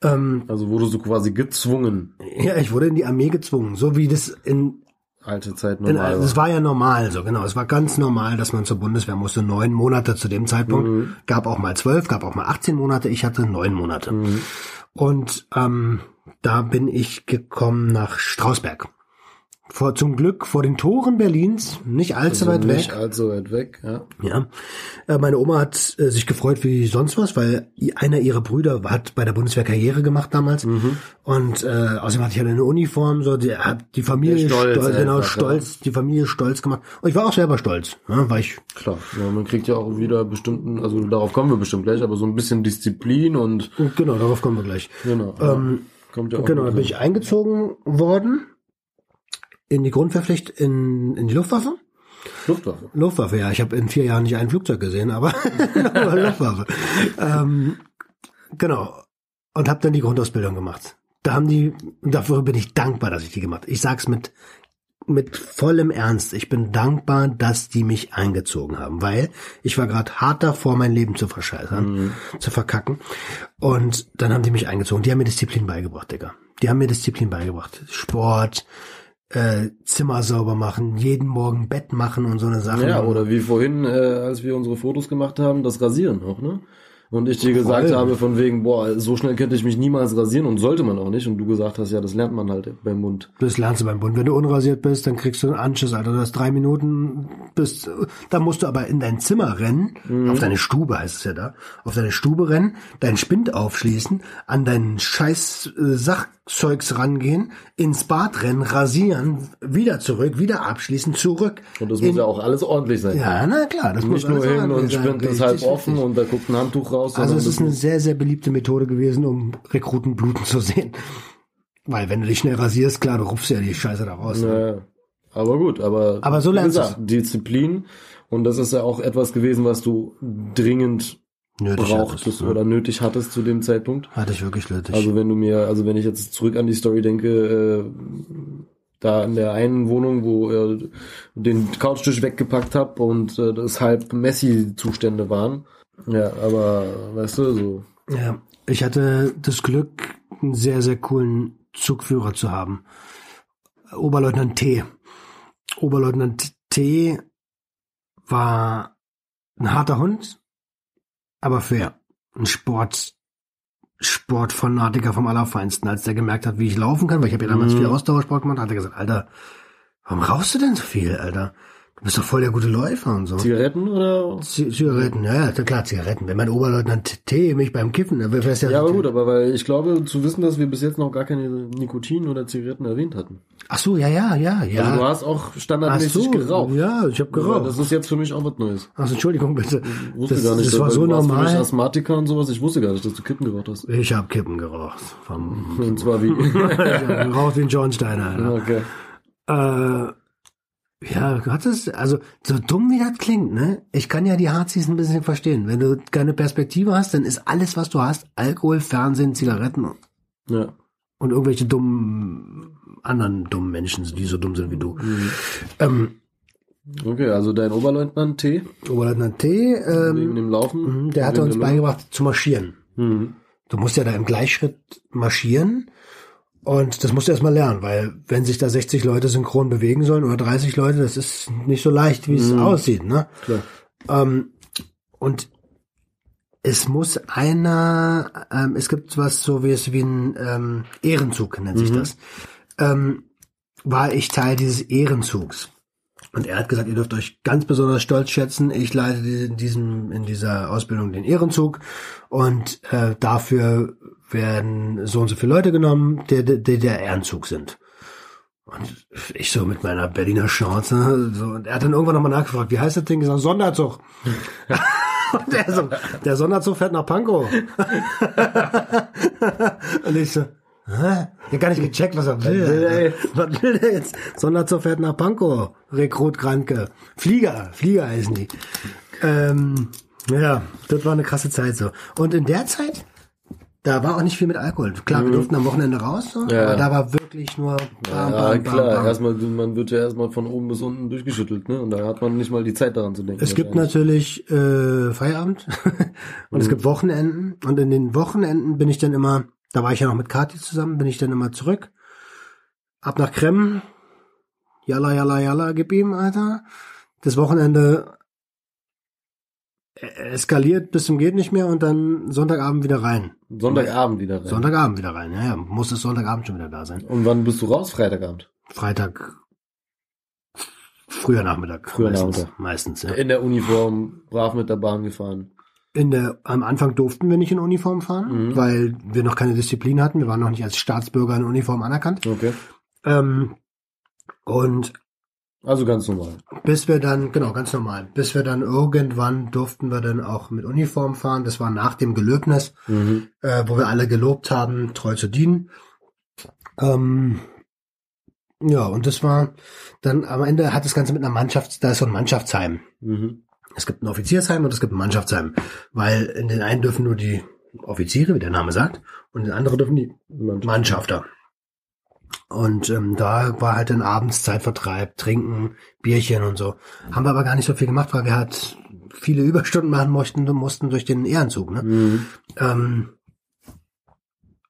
Ähm, Also wurdest du quasi gezwungen. ja, ich wurde in die Armee gezwungen, so wie das in Alte Zeit In, normal. das war ja normal so, genau. Es war ganz normal, dass man zur Bundeswehr musste. Neun Monate zu dem Zeitpunkt. Mhm. Gab auch mal zwölf, gab auch mal 18 Monate. Ich hatte neun Monate. Mhm. Und ähm, da bin ich gekommen nach Strausberg. Vor, zum Glück vor den Toren Berlins, nicht allzu also weit nicht weg. allzu weit weg, ja. Ja. Äh, meine Oma hat äh, sich gefreut wie sonst was, weil einer ihrer Brüder hat bei der Bundeswehr Karriere gemacht damals. Mhm. Und äh, außerdem hatte ich ja eine Uniform, so die hat die Familie Stolz stolz, genau, einfach, stolz, die Familie stolz gemacht. Und ich war auch selber stolz, ja, weil ich Klar. Ja, man kriegt ja auch wieder bestimmten, also darauf kommen wir bestimmt gleich, aber so ein bisschen Disziplin und genau, darauf kommen wir gleich. genau. Ähm, kommt ja auch genau, dann bin ich eingezogen worden in die Grundwehrpflicht in, in die Luftwaffe. Luftwaffe. Luftwaffe, ja. Ich habe in vier Jahren nicht ein Flugzeug gesehen, aber, Luftwaffe. Ähm, genau. Und habe dann die Grundausbildung gemacht. Da haben die, dafür bin ich dankbar, dass ich die gemacht habe. Ich sag's mit, mit vollem Ernst. Ich bin dankbar, dass die mich eingezogen haben, weil ich war gerade hart davor, mein Leben zu verscheißern, zu verkacken. Und dann haben die mich eingezogen. Die haben mir Disziplin beigebracht, Digga. Die haben mir Disziplin beigebracht. Sport, äh, Zimmer sauber machen, jeden Morgen Bett machen und so eine Sache. Ja, oder wie vorhin, äh, als wir unsere Fotos gemacht haben, das Rasieren auch, ne? Und ich dir gesagt Voll. habe von wegen, boah, so schnell könnte ich mich niemals rasieren und sollte man auch nicht. Und du gesagt hast, ja, das lernt man halt beim Mund. Das lernst du beim Bund. Wenn du unrasiert bist, dann kriegst du einen Anschiss, Alter. Du hast drei Minuten bis, da musst du aber in dein Zimmer rennen, auf deine Stube heißt es ja da, auf deine Stube rennen, deinen Spind aufschließen, an deinen scheiß äh, Sachzeugs rangehen, ins Bad rennen, rasieren, wieder zurück, wieder abschließen, zurück. Und das muss In- ja auch alles ordentlich sein. Ja, na klar, das muss Nicht nur hin und. Spind ist halb offen und da guckt ein Handtuch raus. Also sondern es ist eine sehr, sehr beliebte Methode gewesen, um Rekruten bluten zu sehen. Weil wenn du dich schnell rasierst, klar, du rufst ja die Scheiße da raus. ne? Ja, aber gut, aber, Aber so lernst gesagt, Disziplin und das ist ja auch etwas gewesen, was du dringend Nötig brauchtest hattest, ne? oder nötig hattest zu dem Zeitpunkt. Hatte ich wirklich nötig. Also wenn du mir, also wenn ich jetzt zurück an die Story denke, äh, da in der einen Wohnung, wo äh, den Couchtisch weggepackt hab und äh, das halb Messi-Zustände waren. Ja, aber weißt du, so. Ja, ich hatte das Glück, einen sehr, sehr coolen Zugführer zu haben. Oberleutnant T. Oberleutnant T war ein harter Hund, aber fair. Ein Sport, Sportfanatiker vom Allerfeinsten. Als der gemerkt hat, wie ich laufen kann, weil ich habe ja damals Mhm. viel Ausdauersport gemacht, hat er gesagt, Alter, warum rauchst du denn so viel, Alter? Du bist doch voll der gute Läufer und so. Zigaretten oder? Z Zigaretten, ja, ja, klar, Zigaretten. Wenn mein Oberleutnant T mich beim Kiffen, dann wär's ja... Ja, aber gut, aber weil ich glaube zu wissen, dass wir bis jetzt noch gar keine Nikotin oder Zigaretten erwähnt hatten. Ach so, ja, ja, ja, ja. Also du hast auch Ach standardmäßig so, geraucht. ja, ich habe geraucht. Das ist jetzt für mich auch was Neues. Also Entschuldigung bitte. Ich wusste Das, gar nicht, das war so du warst für mich normal. Asthmatiker und sowas. Ich wusste gar nicht, dass du Kippen geraucht hast. Ich habe Kippen geraucht. Vom, Und zwar wie. ich hab geraucht wie ein Schornsteiner. Alter. okay. Äh, ja, Gott ist, also so dumm wie das klingt, ne? Ich kann ja die Hazis ein bisschen verstehen. Wenn du keine Perspektive hast, dann ist alles, was du hast, Alkohol, Fernsehen, Zigaretten Ja. und irgendwelche dummen, anderen dummen Menschen, die so dumm sind wie du. Ähm, Okay, also dein Oberleutnant T, Oberleutnant T, ähm, wegen dem Laufen. Mhm, Der hatte uns beigebracht zu marschieren. Mhm. Du musst ja da im Gleichschritt marschieren Und das musst du erstmal lernen, weil wenn sich da 60 Leute synchron bewegen sollen oder 30 Leute, das ist nicht so leicht, wie es aussieht. Ne? Ähm, und es muss einer, ähm, es gibt was so wie es wie ein ähm, Ehrenzug nennt sich das. Ähm, war ich Teil dieses Ehrenzugs. Und er hat gesagt, ihr dürft euch ganz besonders stolz schätzen. Ich leite in diesem in dieser Ausbildung den Ehrenzug und äh, dafür werden so und so viele Leute genommen, die, die, die der Ehrenzug sind. Und ich so mit meiner Berliner Chance, so, und er hat dann irgendwann nochmal nachgefragt, wie heißt das Ding? Ich sag, Sonderzug. und er so, der Sonderzug fährt nach Pankow. und ich so, hä? Ich hab gar nicht gecheckt, was er will. Alter. Was will der jetzt? Sonderzug fährt nach Pankow. Rekrut Kranke. Flieger, Flieger heißen die. Ähm, ja, das war eine krasse Zeit so. Und in der Zeit, da war auch nicht viel mit Alkohol. Klar, wir durften am Wochenende raus, so, Mhm. Ja. aber da war wirklich nur bam, Ja, bam, klar. bam. Erstmal, man wird ja erstmal von oben bis unten durchgeschüttelt, ne? Und da hat man nicht mal die Zeit daran zu denken. Es gibt natürlich äh, Feierabend und es gibt Wochenenden und in den Wochenenden bin ich dann immer, da war ich ja noch mit Kathi zusammen, bin ich dann immer zurück, ab nach Kremmen, jalla, jalla, jalla, gib ihm, Alter. Das Wochenende eskaliert bis zum geht nicht mehr und dann Sonntagabend wieder rein. Sonntagabend wieder rein. Sonntagabend wieder rein, ja, ja, muss es Sonntagabend schon wieder da sein. Und wann bist du raus? Freitagabend. Freitag, früher Nachmittag. Früher meistens, Nachmittag. Meistens, ja. In der Uniform, brav mit der Bahn gefahren. In der, am Anfang durften wir nicht in Uniform fahren, Mhm. weil wir noch keine Disziplin hatten. Wir waren noch nicht als Staatsbürger in Uniform anerkannt. Okay. Ähm, und Also ganz normal. bis wir dann, genau, ganz normal, bis wir dann irgendwann durften wir dann auch mit Uniform fahren. Das war nach dem Gelöbnis, Mhm. äh, wo wir alle gelobt haben, treu zu dienen. Ähm, ja, und das war dann am Ende hat das Ganze mit einer Mannschaft, da ist so ein Mannschaftsheim. Mhm. Es gibt ein Offiziersheim und es gibt ein Mannschaftsheim, weil in den einen dürfen nur die Offiziere, wie der Name sagt, und in den anderen dürfen die Mannschafter. Und ähm, da war halt dann abends Zeitvertreib, Trinken, Bierchen und so. Haben wir aber gar nicht so viel gemacht, weil wir halt viele Überstunden machen mussten, mussten durch den Ehrenzug. Ne? Mhm. Ähm,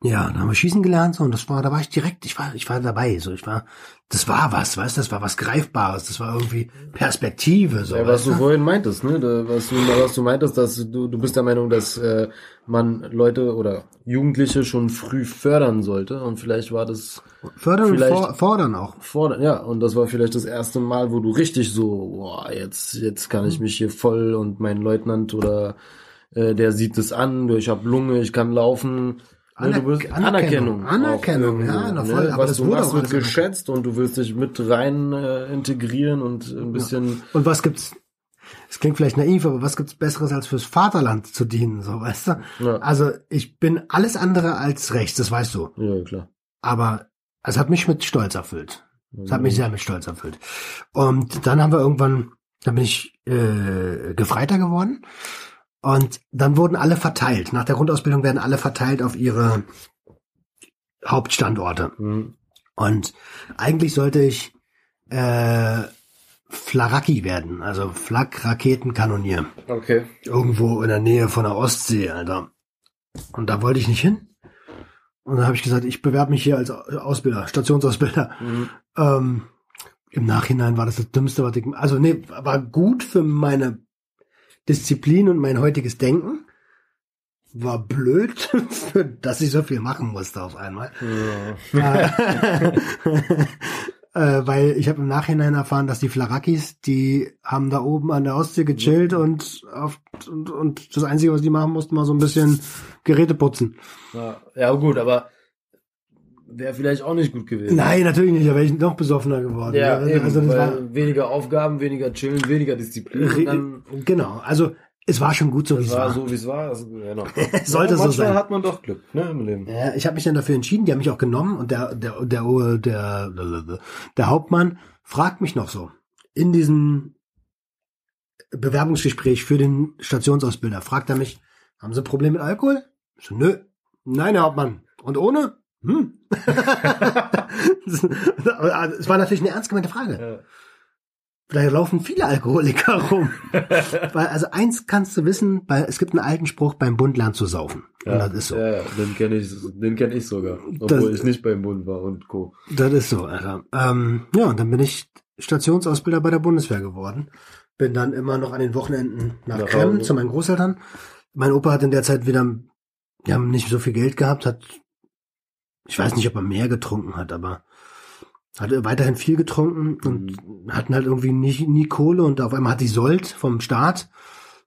ja, dann haben wir schießen gelernt so, und das war, da war ich direkt, ich war, ich war dabei, so, ich war, das war was, weißt, du, das war was Greifbares, das war irgendwie Perspektive, so. Ja, was weißt du vorhin meintest, ne? Da, was, du, was du meintest, dass du, du bist der Meinung, dass äh, man Leute oder Jugendliche schon früh fördern sollte und vielleicht war das Fördern und Vielleicht- for, fordern auch. fordern, ja, und das war vielleicht das erste Mal, wo du richtig so, boah, jetzt, jetzt kann ich mich hier voll und mein Leutnant oder äh, der sieht es an, ich habe Lunge, ich kann laufen. Ne, Aner- du bist Anerkennung. Anerkennung, ja, na voll, ne? aber Was das du wurde machst, auch wird geschätzt und du willst dich mit rein äh, integrieren und ein bisschen Und was gibt's? Es klingt vielleicht naiv, aber was gibt's Besseres als fürs Vaterland zu dienen, so, weißt du? Ja. Also, ich bin alles andere als rechts, das weißt du. ja klar. Aber es hat mich mit Stolz erfüllt. Es hat mich sehr mit Stolz erfüllt. Und dann haben wir irgendwann, dann bin ich äh, Gefreiter geworden. Und dann wurden alle verteilt. Nach der Grundausbildung werden alle verteilt auf ihre Hauptstandorte. Mhm. Und eigentlich sollte ich äh, Flaraki werden, also Flak-Raketenkanonier. Okay. Irgendwo in der Nähe von der Ostsee, Alter. Und da wollte ich nicht hin. Und dann habe ich gesagt, ich bewerbe mich hier als Ausbilder, Stationsausbilder. Mhm. Ähm, Im Nachhinein war das das Dümmste, was ich... Also nee, war gut für meine Disziplin und mein heutiges Denken. War blöd, dass ich so viel machen musste auf einmal. Ja. äh, äh, weil ich habe im Nachhinein erfahren, dass die Flarakis, die haben da oben an der Ostsee gechillt und, auf, und, und das Einzige, was die machen mussten, war so ein bisschen Geräte putzen. Ja, ja gut, aber wäre vielleicht auch nicht gut gewesen. Nein, natürlich nicht, da wäre ich noch besoffener geworden. Ja, also, eben, also war, weniger Aufgaben, weniger Chillen, weniger Disziplin. Dann genau, also es war schon gut so, wie es es war war. so, wie es war. Also, ja, noch. Sollte ja, so manchmal sein. hat man doch Glück, ne, im Leben. Ja, ich habe mich dann dafür entschieden, die haben mich auch genommen und der der der der der, der Hauptmann fragt mich noch so in diesem Bewerbungsgespräch für den Stationsausbilder fragt er mich, haben Sie ein Problem mit Alkohol? Ich so, nö. Nein, Herr Hauptmann. Und ohne? Hm. Es war natürlich eine ernst gemeinte Frage. Ja. da laufen viele Alkoholiker rum. Weil, also eins kannst du wissen, weil es gibt einen alten Spruch, beim Bund lernt zu saufen. Ja, und das ist so. Ja, ja, den kenne ich, den kenne ich sogar, obwohl Das- ich nicht beim Bund war und Co. Das ist so, Alter. Ähm, ja, und dann bin ich Stationsausbilder bei der Bundeswehr geworden. Bin dann immer noch an den Wochenenden nach Hause. zu meinen Großeltern. Mein Opa hat in der Zeit wieder, die haben nicht so viel Geld gehabt, hat, ich weiß nicht, ob er mehr getrunken hat, aber hatte weiterhin viel getrunken und hatten halt irgendwie nie, nie Kohle und auf einmal hat die Sold vom Staat.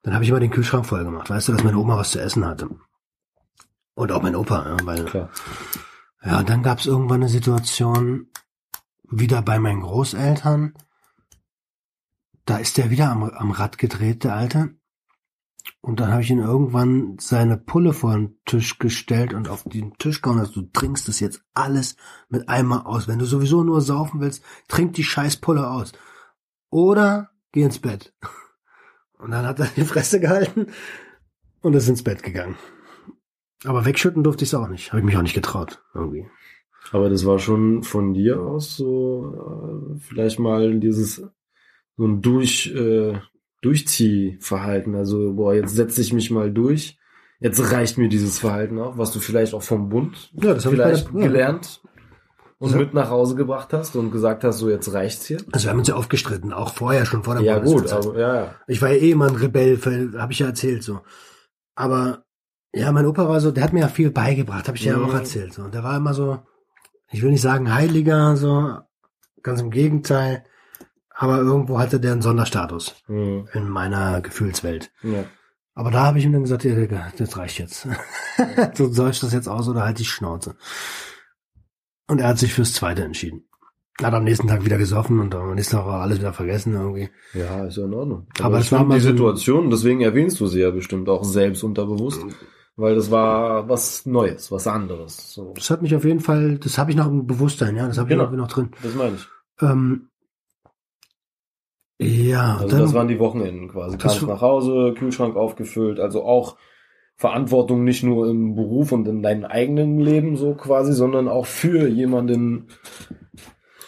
Dann habe ich immer den Kühlschrank voll gemacht, weißt du, dass meine Oma was zu essen hatte. Und auch mein Opa, ja, weil Klar. ja, und dann gab es irgendwann eine Situation wieder bei meinen Großeltern. Da ist der wieder am, am Rad gedreht, der Alte. Und dann habe ich ihn irgendwann seine Pulle vor den Tisch gestellt und auf den Tisch gehauen, also du trinkst das jetzt alles mit einmal aus. Wenn du sowieso nur saufen willst, trink die scheiß Pulle aus. Oder geh ins Bett. Und dann hat er die Fresse gehalten und ist ins Bett gegangen. Aber wegschütten durfte ich es auch nicht. Habe ich mich auch nicht getraut, irgendwie. Aber das war schon von dir aus so äh, vielleicht mal dieses so ein durch äh, Durchziehverhalten. Also boah, jetzt setze ich mich mal durch. Jetzt reicht mir dieses Verhalten auch, was du vielleicht auch vom Bund Ja, das bei vielleicht der, ja. gelernt und Ja. mit nach Hause gebracht hast und gesagt hast, so jetzt reicht's hier. Also wir haben uns ja aufgestritten, auch vorher schon vor der Ja gut, aber ja, ja. Ich war ja eh immer ein Rebell, habe ich ja erzählt so. Aber ja, mein Opa war so, der hat mir ja viel beigebracht, habe ich ja Mhm. auch erzählt. So. Und der war immer so, ich will nicht sagen Heiliger, so, ganz im Gegenteil. Aber irgendwo hatte der einen Sonderstatus Hm, in meiner Gefühlswelt. ja. Aber da habe ich ihm dann gesagt, ja, Digga, das reicht jetzt. du sollst das jetzt aus oder halt die Schnauze. Und er hat sich fürs Zweite entschieden. Hat am nächsten Tag wieder gesoffen und am nächsten Tag war alles wieder vergessen irgendwie. Ja, ist ja in Ordnung. Aber ich es war mal die so Situation, deswegen erwähnst du sie ja bestimmt auch selbst unterbewusst, weil das war was Neues, was anderes. So, Das hat mich auf jeden Fall, das habe ich noch im Bewusstsein, ja, das habe ich Genau. noch, noch drin. das meine ich. Ähm, ja, Also das waren die Wochenenden quasi. Kamst nach Hause, Kühlschrank aufgefüllt, also auch Verantwortung nicht nur im Beruf und in deinem eigenen Leben so quasi, sondern auch für jemanden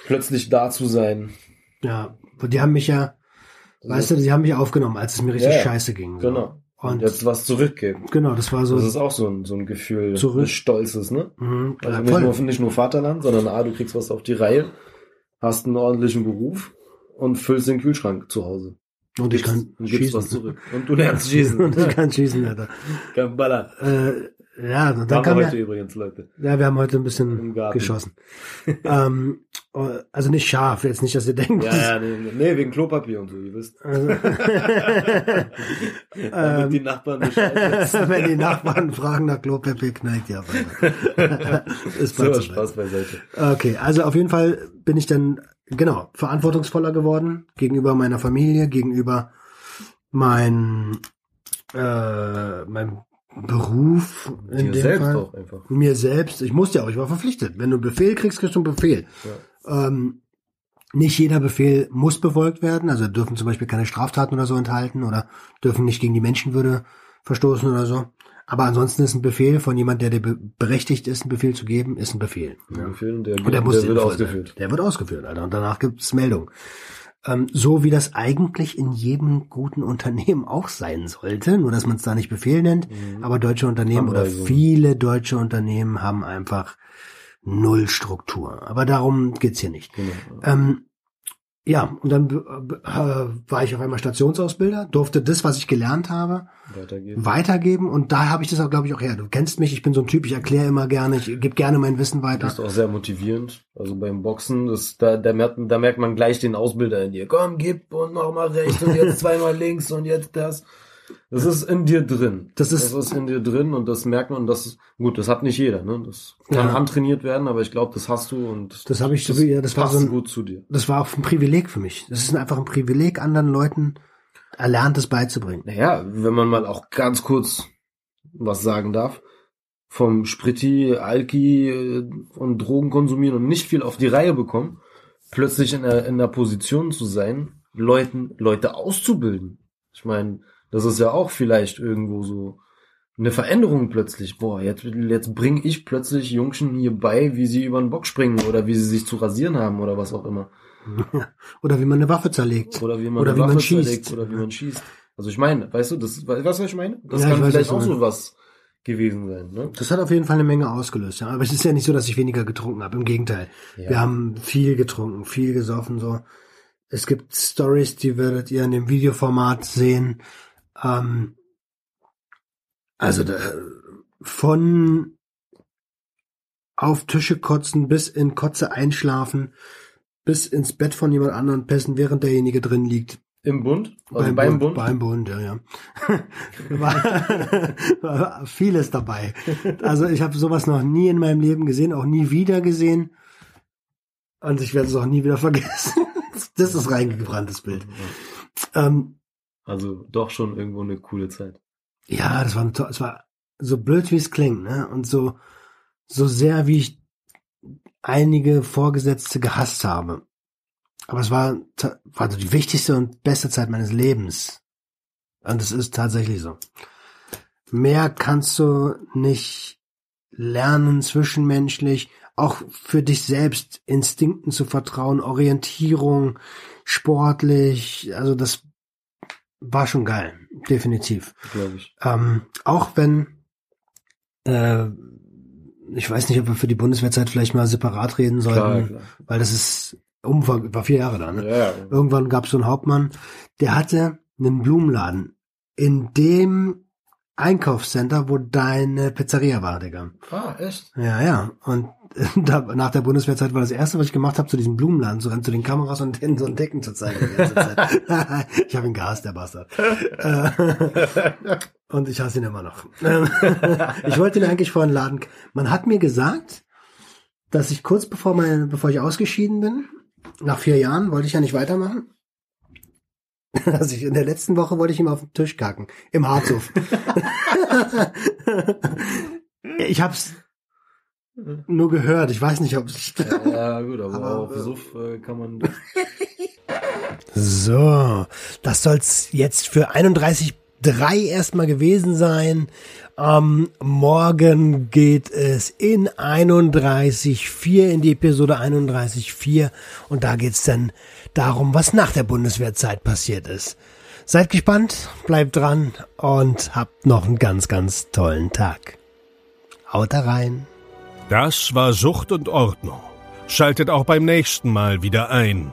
plötzlich da zu sein. ja, die haben mich ja, weißt du, die haben mich aufgenommen, als es mir richtig Ja, scheiße ging. So. Genau. Und jetzt was zurückgeben. genau, das war so. Das ist auch so ein, so ein Gefühl Zurück. des Stolzes, ne? Mhm, Also ja, nicht nur, nicht nur Vaterland, sondern ah, du kriegst was auf die Reihe, hast einen ordentlichen Beruf und füllst den Kühlschrank zu Hause. und ich kann und gibst was schießen. zurück. Und du lernst schießen. und ich kann schießen, Alter. Kann ballern. Äh, ja, dann Dann kam heute ja, übrigens, Leute. ja, wir haben heute ein bisschen geschossen. ähm, äh, also nicht scharf, jetzt nicht, dass ihr denkt. Ja, ja, nee, nee, wegen Klopapier und so, ihr wisst. Also, Damit die Nachbarn wissen. wenn die Nachbarn fragen nach Klopapier, knallt ja. Ist So, Spaß beiseite. Okay, also auf jeden Fall bin ich dann, genau, verantwortungsvoller geworden gegenüber meiner Familie, gegenüber mein, äh, meinem Beruf in Dir dem selbst Fall. auch einfach. Mir selbst. Ich musste ja auch, ich war verpflichtet. Wenn du einen Befehl kriegst, kriegst du einen Befehl. Ja. Ähm, nicht jeder Befehl muss befolgt werden, also dürfen zum Beispiel keine Straftaten oder so enthalten oder dürfen nicht gegen die Menschenwürde verstoßen oder so. Aber ansonsten ist ein Befehl von jemand, der dir be berechtigt ist, einen Befehl zu geben, ist ein Befehl. Ein Ja. Befehl, der, Und der muss der wird ausgeführt. Sein. Der wird ausgeführt, Alter. Und danach gibt's Meldung. Ähm, so wie das eigentlich in jedem guten Unternehmen auch sein sollte, nur dass man es da nicht Befehl nennt. Mhm. Aber deutsche Unternehmen oder Anweisung. viele deutsche Unternehmen haben einfach null Struktur. Aber darum geht's hier nicht. Genau. Ähm, ja, und dann äh, war ich auf einmal Stationsausbilder, durfte das, was ich gelernt habe, Weitergehen. weitergeben. Und da habe ich das auch, glaube ich, auch her. Du kennst mich, ich bin so ein Typ, ich erkläre immer gerne, ich gebe gerne mein Wissen Das weiter. ist auch sehr motivierend. Also beim Boxen, das, da, da, merkt, da merkt man gleich den Ausbilder in dir. Komm, gib und nochmal rechts und jetzt zweimal links und jetzt das. Das ist in dir drin. Das ist- das ist in dir drin und das merkt man. Und das ist, gut, das hat nicht jeder. Ne? Das kann Ja. antrainiert werden, aber ich glaube, das hast du und Das habe ich wie, ja, das war passt so ein, gut zu dir. das war auch ein Privileg für mich. Das ist einfach ein Privileg, anderen Leuten Erlerntes beizubringen. Naja, wenn man mal auch ganz kurz was sagen darf, vom Spritti, Alki äh, und Drogen konsumieren und nicht viel auf die Reihe bekommen, plötzlich in der, in der Position zu sein, Leuten, Leute auszubilden. Ich meine, das ist ja auch vielleicht irgendwo so eine Veränderung plötzlich. Boah, jetzt, jetzt bringe ich plötzlich Jungschen hier bei, wie sie über den Bock springen oder wie sie sich zu rasieren haben oder was auch immer. Oder wie man eine Waffe zerlegt. Oder wie man Oder eine wie man Waffe schießt. zerlegt oder wie man schießt. Also ich meine, weißt du, das, weißt du, was ich meine? Das Ja, kann weiß, vielleicht auch so was gewesen sein, ne? Das hat auf jeden Fall eine Menge ausgelöst, ja. Aber es ist ja nicht so, dass ich weniger getrunken habe. Im Gegenteil. Ja. Wir haben viel getrunken, viel gesoffen, so. Es gibt Stories, die werdet ihr in dem Videoformat sehen. Ähm, also da, von auf Tische kotzen bis in Kotze einschlafen, bis ins Bett von jemand anderem pissen, während derjenige drin liegt. Im Bund? Also beim, Bund? Beim Bund, ja, ja. war, war vieles dabei. Also ich habe sowas noch nie in meinem Leben gesehen, auch nie wieder gesehen. Und ich werde es auch nie wieder vergessen. Das ist reingebranntes Bild. Ähm, Also doch schon irgendwo eine coole Zeit. ja, das war, es war so blöd, wie es klingt, ne? Und so, so sehr, wie ich einige Vorgesetzte gehasst habe. Aber es war, war so die wichtigste und beste Zeit meines Lebens. Und es ist tatsächlich so. Mehr kannst du nicht lernen zwischenmenschlich, auch für dich selbst Instinkten zu vertrauen, Orientierung, sportlich, also das war schon geil, definitiv. glaube ich. Ähm, auch wenn, äh, ich weiß nicht, ob wir für die Bundeswehrzeit vielleicht mal separat reden sollten, Klar, klar. weil das ist Umfang, war vier Jahre da, ne? Ja, ja. Irgendwann gab es so einen Hauptmann, der hatte einen Blumenladen in dem Einkaufscenter, wo deine Pizzeria war, Digga. Ah, echt? Ja, ja. Und da, nach der Bundeswehrzeit war das erste, was ich gemacht habe, zu diesem Blumenladen zu rennen, zu den Kameras und denen so ein Decken zu zeigen. Ich habe ihn gehasst, der Bastard. Äh, und ich hasse ihn immer noch. Ich wollte ihn eigentlich vor den Laden. Man hat mir gesagt, dass ich kurz bevor mein, bevor ich ausgeschieden bin, nach vier Jahren, wollte ich ja nicht weitermachen. Also ich, in der letzten Woche wollte ich ihm auf den Tisch kacken. Im Harzhof. ich hab's nur gehört. Ich weiß nicht, ob es Ja, gut, aber, Aber, auf äh, Suff äh, kann man. So, das soll's jetzt für 31.3 erstmal gewesen sein. Ähm, morgen geht es in 31.4 in die Episode 31.4 und da geht's dann darum, was nach der Bundeswehrzeit passiert ist. Seid gespannt, bleibt dran und habt noch einen ganz, ganz tollen Tag. Haut da rein. Das war Sucht und Ordnung. Schaltet auch beim nächsten Mal wieder ein.